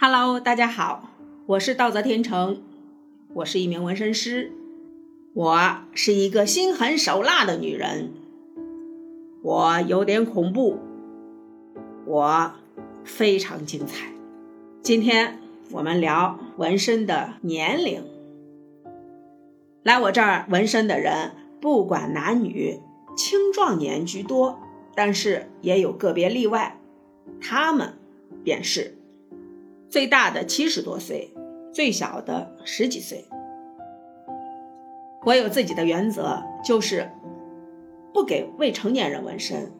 Hello，大家好，我是道泽天成，我是一名纹身师，我是一个心狠手辣的女人，我有点恐怖，我非常精彩。今天我们聊纹身的年龄。来我这儿纹身的人，不管男女，青壮年居多，但是也有个别例外，他们便是。最大的七十多岁，最小的十几岁。我有自己的原则，就是不给未成年人纹身，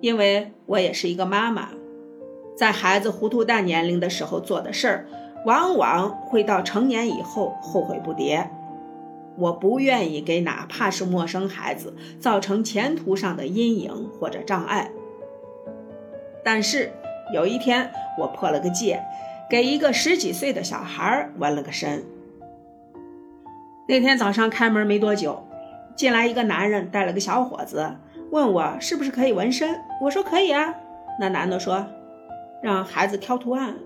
因为我也是一个妈妈，在孩子糊涂蛋年龄的时候做的事儿，往往会到成年以后后悔不迭。我不愿意给哪怕是陌生孩子造成前途上的阴影或者障碍。但是。有一天，我破了个戒，给一个十几岁的小孩纹了个身。那天早上开门没多久，进来一个男人，带了个小伙子，问我是不是可以纹身。我说可以啊。那男的说，让孩子挑图案。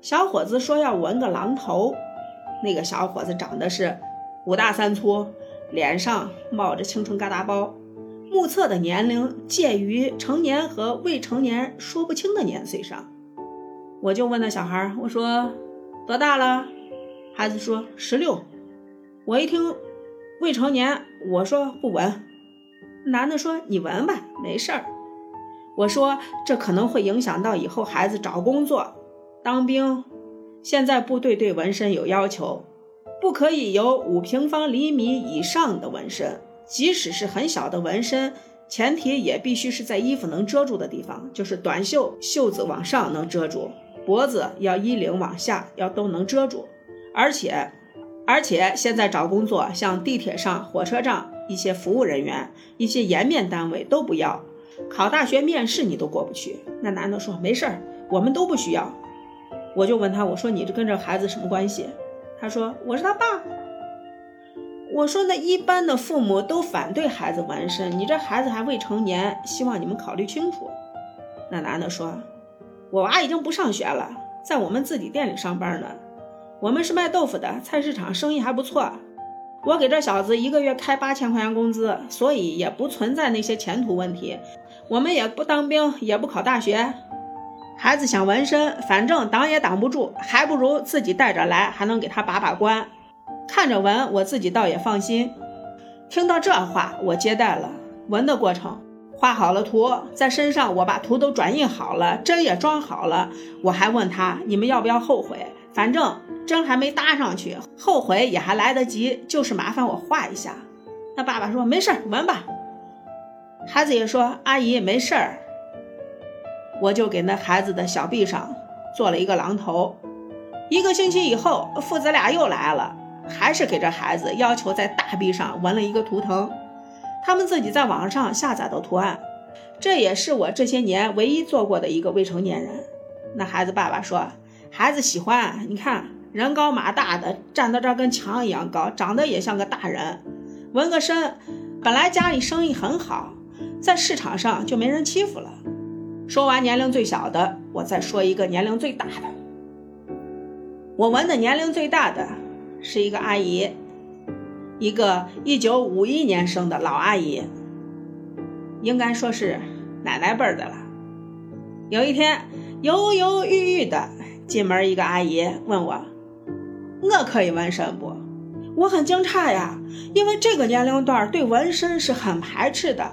小伙子说要纹个狼头。那个小伙子长得是五大三粗，脸上冒着青春疙瘩包。目测的年龄介于成年和未成年说不清的年岁上，我就问那小孩我说多大了？孩子说十六。我一听未成年，我说不纹。男的说你纹吧，没事儿。我说这可能会影响到以后孩子找工作、当兵。现在部队对纹身有要求，不可以有五平方厘米以上的纹身。即使是很小的纹身，前提也必须是在衣服能遮住的地方，就是短袖袖子往上能遮住，脖子要衣领往下要都能遮住。而且，而且现在找工作，像地铁上、火车站一些服务人员、一些颜面单位都不要，考大学面试你都过不去。那男的说没事儿，我们都不需要。我就问他，我说你这跟这孩子什么关系？他说我是他爸。我说那一般的父母都反对孩子纹身，你这孩子还未成年，希望你们考虑清楚。那男的说：“我娃已经不上学了，在我们自己店里上班呢。我们是卖豆腐的，菜市场生意还不错。我给这小子一个月开八千块钱工资，所以也不存在那些前途问题。我们也不当兵，也不考大学。孩子想纹身，反正挡也挡不住，还不如自己带着来，还能给他把把关。”看着纹，我自己倒也放心。听到这话，我接待了。纹的过程，画好了图，在身上我把图都转印好了，针也装好了。我还问他：“你们要不要后悔？反正针还没搭上去，后悔也还来得及。就是麻烦我画一下。”那爸爸说：“没事儿，纹吧。”孩子也说：“阿姨，没事儿。”我就给那孩子的小臂上做了一个狼头。一个星期以后，父子俩又来了。还是给这孩子要求在大臂上纹了一个图腾，他们自己在网上下载的图案，这也是我这些年唯一做过的一个未成年人。那孩子爸爸说，孩子喜欢，你看人高马大的，站到这跟墙一样高，长得也像个大人，纹个身，本来家里生意很好，在市场上就没人欺负了。说完年龄最小的，我再说一个年龄最大的，我纹的年龄最大的。是一个阿姨，一个一九五一年生的老阿姨，应该说是奶奶辈儿的了。有一天，犹犹豫豫的进门一个阿姨问我：“我可以纹身不？”我很惊诧呀，因为这个年龄段对纹身是很排斥的。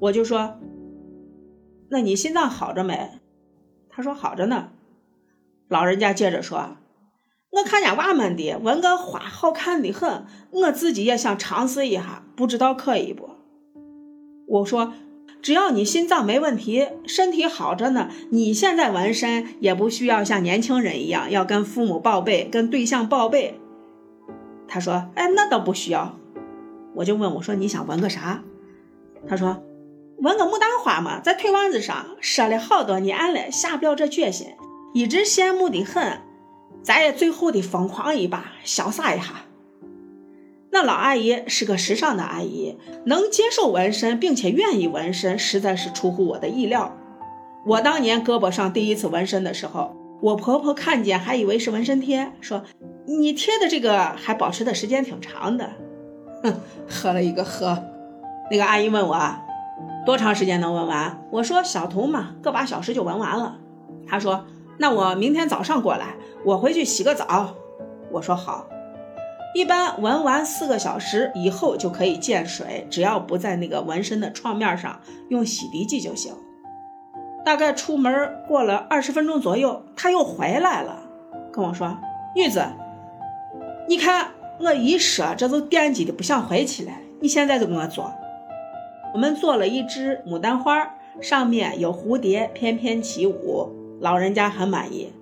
我就说：“那你心脏好着没？”她说：“好着呢。”老人家接着说。我看见娃们的纹个花好看的很，我自己也想尝试一下，不知道可以不？我说，只要你心脏没问题，身体好着呢，你现在纹身也不需要像年轻人一样要跟父母报备，跟对象报备。他说：“哎，那倒不需要。”我就问我说：“你想纹个啥？”他说：“纹个牡丹花嘛，在腿腕子上，说了好多年了，下不了这决心，一直羡慕的很。”咱也最后的疯狂一把，潇洒一下。那老阿姨是个时尚的阿姨，能接受纹身，并且愿意纹身，实在是出乎我的意料。我当年胳膊上第一次纹身的时候，我婆婆看见还以为是纹身贴，说：“你贴的这个还保持的时间挺长的。”哼，呵了一个呵。那个阿姨问我多长时间能纹完，我说小图嘛，个把小时就纹完了。她说：“那我明天早上过来，我回去洗个澡。”我说好。一般纹完四个小时以后就可以见水，只要不在那个纹身的创面上用洗涤剂就行。大概出门过了二十分钟左右，他又回来了，跟我说：“女子，你看我一说，这都惦记的不想回去了。你现在就给我做。”我们做了一只牡丹花，上面有蝴蝶翩翩起舞，老人家很满意。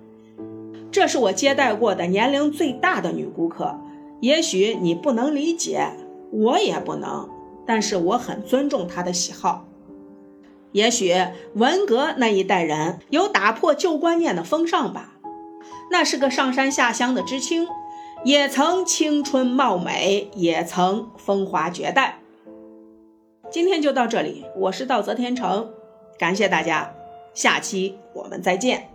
这是我接待过的年龄最大的女顾客，也许你不能理解，我也不能，但是我很尊重她的喜好。也许文革那一代人有打破旧观念的风尚吧，那是个上山下乡的知青，也曾青春貌美，也曾风华绝代。今天就到这里，我是道泽天成，感谢大家，下期我们再见。